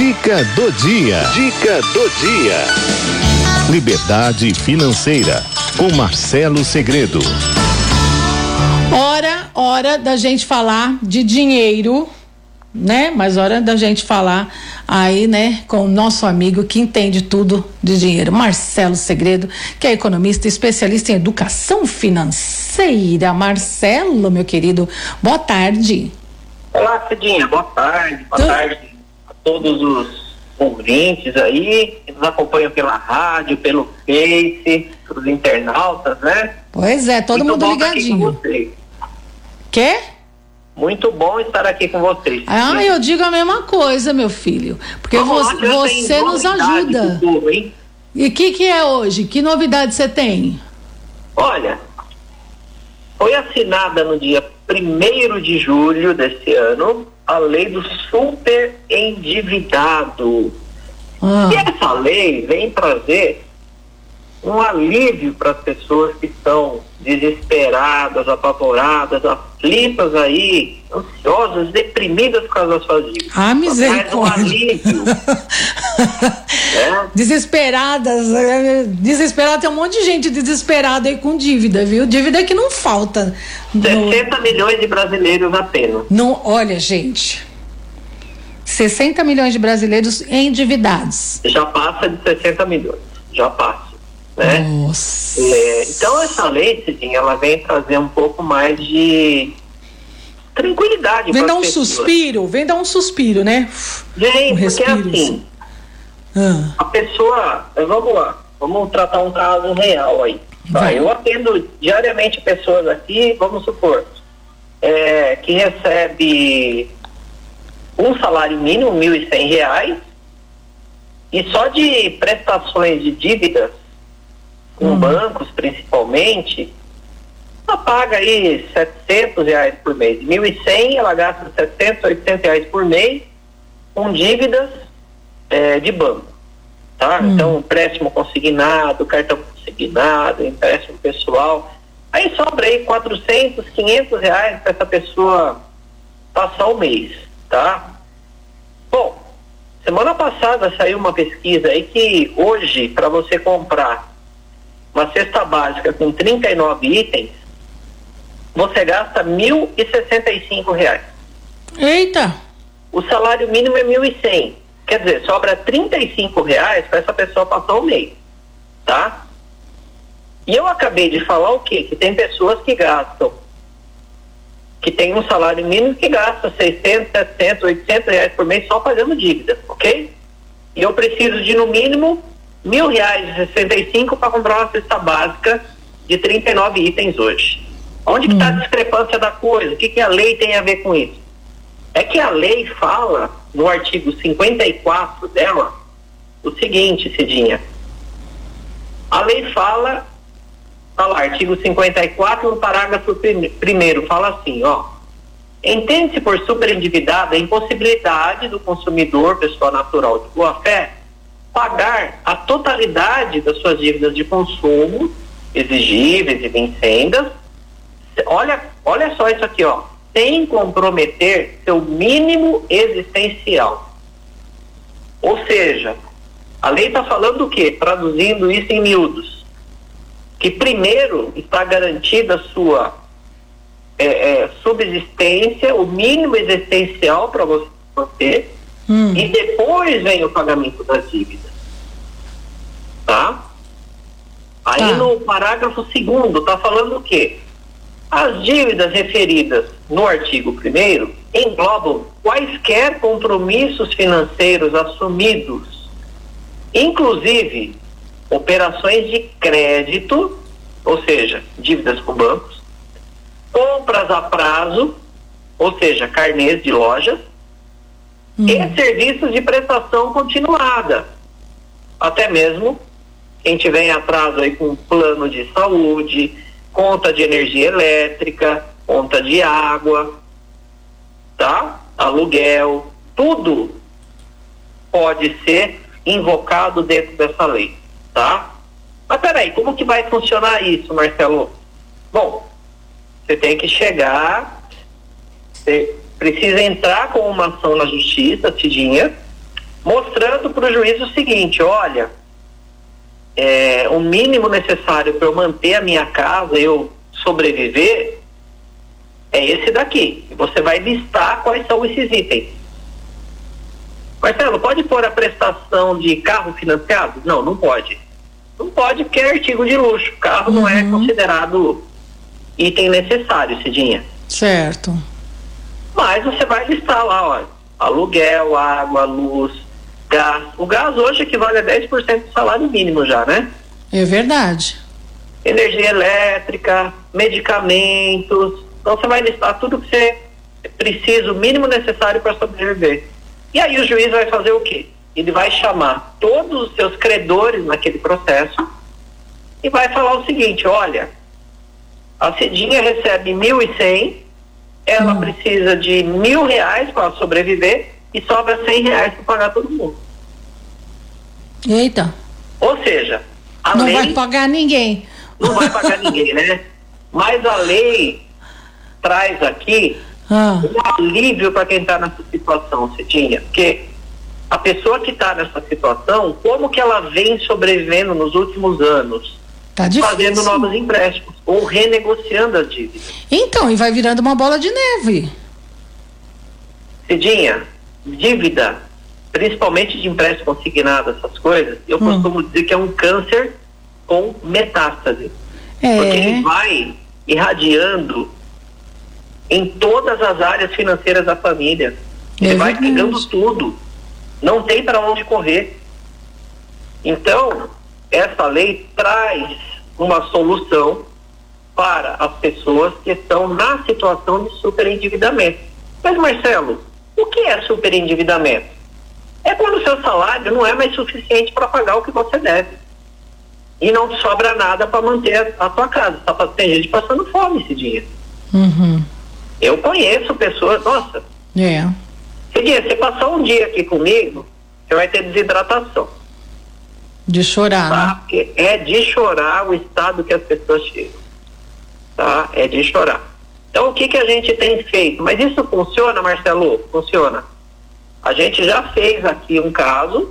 Dica do dia. Dica do dia. Liberdade financeira com Marcelo Segredo. Hora, hora da gente falar de dinheiro, né? Mas hora da gente falar aí, né, com o nosso amigo que entende tudo de dinheiro, Marcelo Segredo, que é economista e especialista em educação financeira. Marcelo, meu querido, boa tarde. Olá, Cidinha, boa tarde. Boa tu... tarde todos os ouvintes aí que nos acompanham pela rádio, pelo Face, os internautas, né? Pois é, todo Muito mundo ligadinho. Quê? Muito bom estar aqui com vocês. Ah, eu digo a mesma coisa, meu filho. Porque você, você nos ajuda. Futuro, e o que, que é hoje? Que novidade você tem? Olha, foi assinada no dia 1 de julho desse ano a lei do super endividado. Ah. E essa lei vem trazer um alívio para as pessoas que estão desesperadas, apavoradas, aflitas aí, ansiosas, deprimidas por causa das suas dívidas. Ah, misericórdia. Um alívio. é. Desesperadas, é, desesperada, tem um monte de gente desesperada aí com dívida, viu? Dívida que não falta. 60 no... milhões de brasileiros apenas. Não, olha, gente. 60 milhões de brasileiros endividados. Já passa de 60 milhões. Já passa né? Nossa. É, então essa lei, Cidinha, ela vem trazer um pouco mais de tranquilidade. Vem dar um pessoas. suspiro, vem dar um suspiro, né? Vem, um porque respiro, assim, assim. Ah. a pessoa, vamos lá, vamos tratar um caso real aí. Tá? Eu atendo diariamente pessoas aqui, vamos supor, é, que recebe um salário mínimo, R$ 1.100, e só de prestações de dívidas com uhum. bancos principalmente, ela paga aí 700 reais por mês. 1.100 ela gasta 700, 800 reais por mês com dívidas é, de banco. Tá? Uhum. Então, empréstimo consignado, cartão consignado, empréstimo pessoal. Aí sobra aí 400, 500 reais para essa pessoa passar o mês, tá? Bom, semana passada saiu uma pesquisa aí que hoje, para você comprar uma cesta básica com 39 itens, você gasta 1.065 reais. Eita! O salário mínimo é R$ 1.100. Quer dizer, sobra R$ reais para essa pessoa passar o mês. Tá? E eu acabei de falar o quê? Que tem pessoas que gastam, que tem um salário mínimo que gasta 600, 700, 800 reais por mês só pagando dívida, ok? E eu preciso de, no mínimo, mil reais e sessenta e cinco para comprar uma cesta básica de 39 itens hoje. Onde está hum. a discrepância da coisa? O que, que a lei tem a ver com isso? É que a lei fala, no artigo 54 dela, o seguinte, Cidinha. A lei fala, tá lá, artigo 54, no parágrafo primeiro, fala assim, ó. Entende-se por superendividada a impossibilidade do consumidor, pessoa natural de boa fé, pagar a totalidade das suas dívidas de consumo exigíveis e vencidas. Olha, olha só isso aqui, ó, sem comprometer seu mínimo existencial. Ou seja, a lei está falando o quê? Traduzindo isso em miúdos. Que primeiro está garantida a sua é, é, subsistência, o mínimo existencial para você manter, Hum. E depois vem o pagamento das dívidas. Tá? Aí tá. no parágrafo segundo está falando o quê? As dívidas referidas no artigo 1 englobam quaisquer compromissos financeiros assumidos, inclusive operações de crédito, ou seja, dívidas com bancos, compras a prazo, ou seja, carnês de lojas, hum. e serviços de prestação continuada. Até mesmo quem tiver em atraso aí com plano de saúde, conta de energia elétrica, conta de água, tá? Aluguel, tudo pode ser invocado dentro dessa lei, tá? Mas peraí, como que vai funcionar isso, Marcelo? Bom, você tem que chegar, precisa entrar com uma ação na justiça, Tidinha, mostrando para o juiz o seguinte: olha, é, o mínimo necessário para eu manter a minha casa, eu sobreviver, é esse daqui. Você vai listar quais são esses itens. Marcelo, pode pôr a prestação de carro financiado? Não, não pode. Não pode porque é artigo de luxo. Carro uhum. não é uhum. considerado item necessário, Cidinha. Certo. Mas você vai listar lá, ó, aluguel, água, luz, gás. O gás hoje equivale a 10% do salário mínimo já, né? É verdade. Energia elétrica, medicamentos. Então você vai listar tudo que você precisa, o mínimo necessário para sobreviver. E aí o juiz vai fazer o quê? Ele vai chamar todos os seus credores naquele processo e vai falar o seguinte, olha, a Cidinha recebe mil e cem, ela hum. precisa de mil reais para sobreviver e sobra cem reais para pagar todo mundo. Eita. Ou seja, a não lei... Não vai pagar ninguém. Não vai pagar ninguém, né? Mas a lei traz aqui ah. um alívio para quem está nessa situação, Cidinha. Porque a pessoa que está nessa situação, como que ela vem sobrevivendo nos últimos anos? Tá difícil. Fazendo novos empréstimos ou renegociando as dívidas. Então, e vai virando uma bola de neve. Cidinha, dívida, principalmente de empréstimo consignado, essas coisas, eu hum. costumo dizer que é um câncer com metástase. É. Porque ele vai irradiando em todas as áreas financeiras da família. Ele é vai pegando tudo. Não tem para onde correr. Então, essa lei traz uma solução para as pessoas que estão na situação de superendividamento. Mas, Marcelo, o que é superendividamento? É quando o seu salário não é mais suficiente para pagar o que você deve. E não sobra nada para manter a, a tua casa. Tá, tem gente passando fome esse dia. Uhum. Eu conheço pessoas, nossa. É. Cidinha, você passar um dia aqui comigo, você vai ter desidratação. De chorar, tá? né? Porque é de chorar o estado que as pessoas chegam. Tá? É de chorar. Então, o que, que a gente tem feito? Mas isso funciona, Marcelo? Funciona. A gente já fez aqui um caso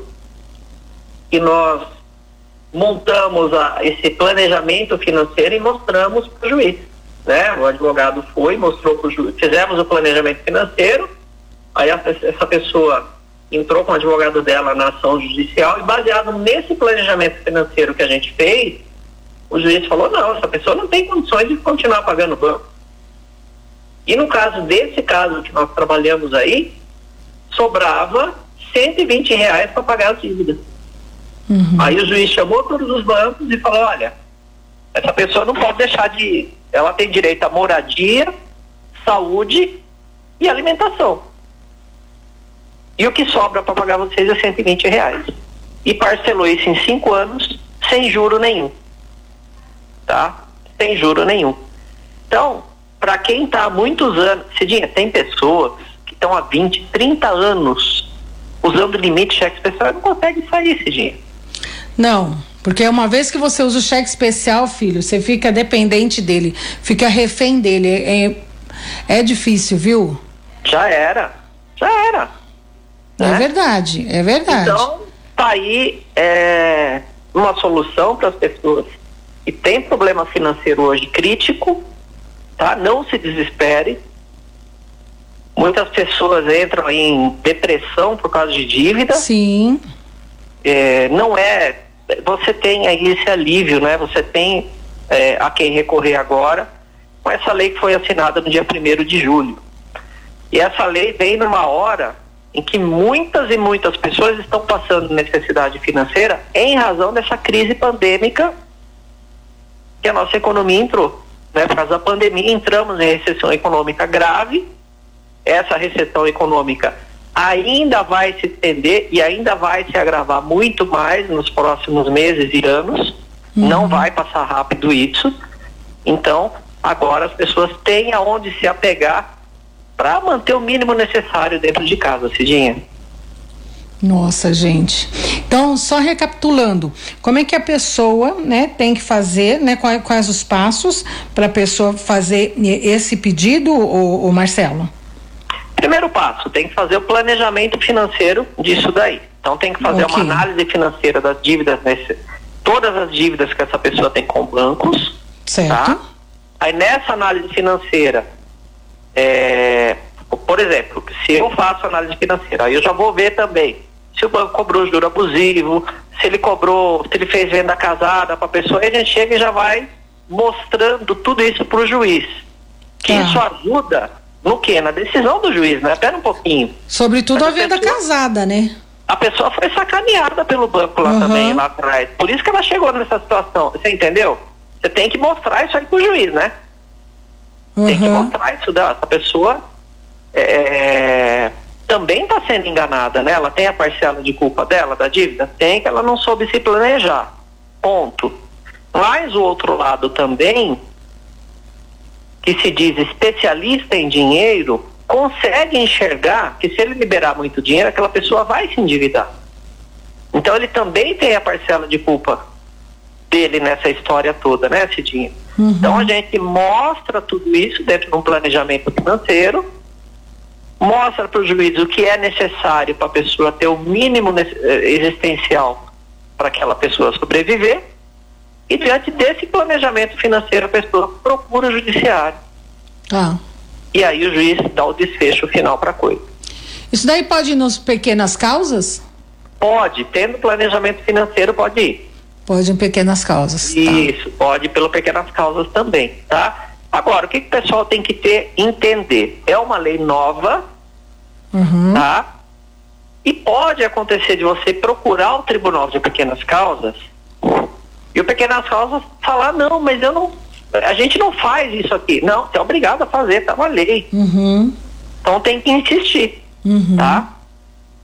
que nós montamos a, esse planejamento financeiro e mostramos para o juiz. Né? O advogado foi, mostrou para o juiz, fizemos o planejamento financeiro, aí a, essa pessoa entrou com o advogado dela na ação judicial e baseado nesse planejamento financeiro que a gente fez, o juiz falou, não, essa pessoa não tem condições de continuar pagando o banco. E no caso desse caso que nós trabalhamos aí, sobrava 120 reais para pagar as dívidas. Uhum. Aí o juiz chamou todos os bancos e falou, olha, essa pessoa não pode deixar de. Ela tem direito a moradia, saúde e alimentação. E o que sobra para pagar vocês é 120 reais. E parcelou isso em cinco anos, sem juro nenhum. Tá? Sem juro nenhum. Então, para quem está há muitos anos, Cidinha, tem pessoas que estão há 20, 30 anos usando limite cheque especial e não consegue sair, Cidinha. Não, porque uma vez que você usa o cheque especial, filho, você fica dependente dele, fica refém dele. É, é difícil, viu? Já era, já era. É né? verdade, é verdade. Então, tá aí é, uma solução para as pessoas que têm problema financeiro hoje crítico, tá? Não se desespere. Muitas pessoas entram em depressão por causa de dívida. Sim. É, não é. Você tem aí esse alívio, né? Você tem é, a quem recorrer agora com essa lei que foi assinada no dia 1 de julho. E essa lei vem numa hora em que muitas e muitas pessoas estão passando necessidade financeira em razão dessa crise pandêmica que a nossa economia entrou. Né? Por causa da pandemia, entramos em recessão econômica grave. Essa recessão econômica ainda vai se estender e ainda vai se agravar muito mais nos próximos meses e anos. Uhum. Não vai passar rápido isso. Então, agora as pessoas têm aonde se apegar para manter o mínimo necessário dentro de casa, Cidinha. Nossa, gente. Então, só recapitulando, como é que a pessoa, né, tem que fazer, né, quais, quais os passos para a pessoa fazer esse pedido, o, o Marcelo? Primeiro passo, tem que fazer o planejamento financeiro disso daí, Então tem que fazer Ok. uma análise financeira das dívidas, nesse, todas as dívidas que essa pessoa tem com bancos, Certo. tá? Aí nessa análise financeira, é, por exemplo, se eu faço análise financeira, aí eu já vou ver também se o banco cobrou juro abusivo, se ele cobrou, se ele fez venda casada para a pessoa, aí a gente chega e já vai mostrando tudo isso para o juiz. Que Tá. isso ajuda no quê? Na decisão do juiz, né? Espera um pouquinho. Sobretudo Mas a a venda pessoa- casada, né? A pessoa foi sacaneada pelo banco lá Uhum. também, lá atrás. Por isso que ela chegou nessa situação. Você entendeu? Você tem que mostrar isso aí pro juiz, né? Tem que Uhum. mostrar isso da essa pessoa é, também está sendo enganada, né? Ela tem a parcela de culpa dela, da dívida? Tem, que ela não soube se planejar. Ponto. Mas o outro lado também, que se diz especialista em dinheiro, consegue enxergar que se ele liberar muito dinheiro, aquela pessoa vai se endividar. Então ele também tem a parcela de culpa dele nessa história toda, né, Cidinha? Então a gente mostra tudo isso dentro de um planejamento financeiro, mostra para o juiz o que é necessário para a pessoa ter o mínimo eh, existencial para aquela pessoa sobreviver, e diante desse planejamento financeiro a pessoa procura o judiciário. Tá. E aí o juiz dá o desfecho final para a coisa. Isso daí pode ir nos pequenas causas? Pode, tendo planejamento financeiro, pode ir. Pode em pequenas causas. tá. Isso, pode pelas pequenas causas também, tá? Agora, o que, que o pessoal tem que ter, entender? É uma lei nova, Uhum. tá? E pode acontecer de você procurar o Tribunal de Pequenas Causas e o Pequenas Causas falar, não, mas eu não, a gente não faz isso aqui. Não, você é obrigado a fazer, tá uma lei. Uhum. Então tem que insistir, Uhum. tá?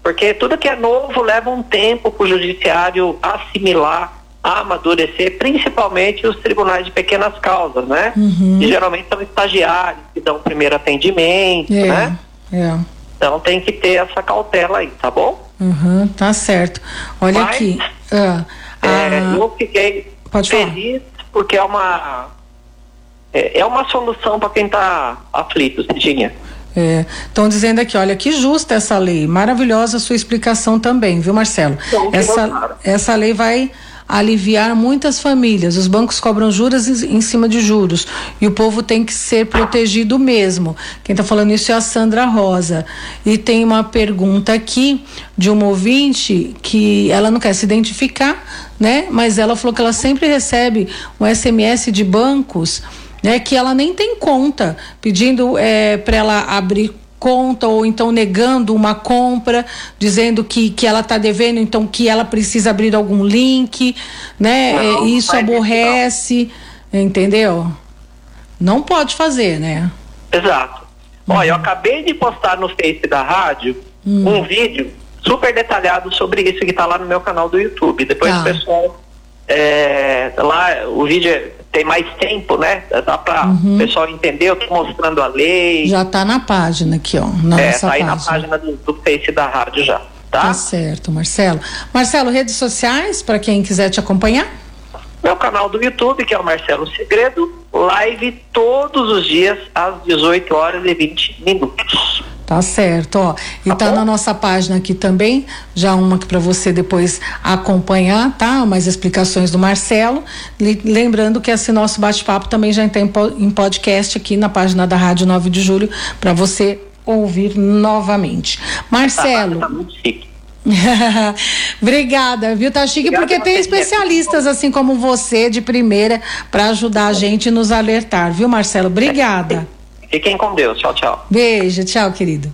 Porque tudo que é novo leva um tempo para o judiciário assimilar, amadurecer, principalmente os tribunais de pequenas causas, né? Uhum. Que geralmente são estagiários que dão o primeiro atendimento, É. né? É. Então tem que ter essa cautela aí, tá bom? Uhum, tá certo. Olha Mas, aqui. Ah, É, ah, eu fiquei pode falar. feliz porque é uma é, é uma solução para quem está aflito, Cidinha. Estão dizendo aqui, olha, que justa essa lei. Maravilhosa a sua explicação também, viu, Marcelo? Então, Essa, essa lei vai aliviar muitas famílias. Os bancos cobram juros em cima de juros. E o povo tem que ser protegido mesmo. Quem está falando isso é a Sandra Rosa. E tem uma pergunta aqui de uma ouvinte que ela não quer se identificar, né? Mas ela falou que ela sempre recebe um SMS de bancos né, que ela nem tem conta, pedindo é, para ela abrir conta ou então negando uma compra, dizendo que, que ela está devendo, então que ela precisa abrir algum link, né? Não, é, isso aborrece, entendeu? Não pode fazer, né? Exato. Olha, eu acabei de postar no Face da rádio um vídeo super detalhado sobre isso que está lá no meu canal do YouTube. Depois Tá. o pessoal é, lá o vídeo é- tem mais tempo, né? Dá para o pessoal entender. Eu tô mostrando a lei. Já está na página aqui, ó, na é, tá aí na página. página do, do Face da rádio já, Tá tá? certo, Marcelo. Marcelo, redes sociais para quem quiser te acompanhar? Meu canal do YouTube, que é o Marcelo Segredo, live todos os dias às 18 horas e 20 minutos. Tá certo, ó. E Tá tá, na nossa página aqui também, já uma que para você depois acompanhar, tá? Mais explicações do Marcelo. Le- Lembrando que esse nosso bate-papo também já tem em podcast aqui na página da Rádio 9 de Julho para você ouvir novamente. Marcelo, Tá muito chique. Obrigada, viu? Tá chique Obrigada porque tem especialistas assim como você de primeira para ajudar a gente e nos alertar, viu, Marcelo? Obrigada. Fiquem com Deus. Tchau, tchau. Beijo, tchau, querido.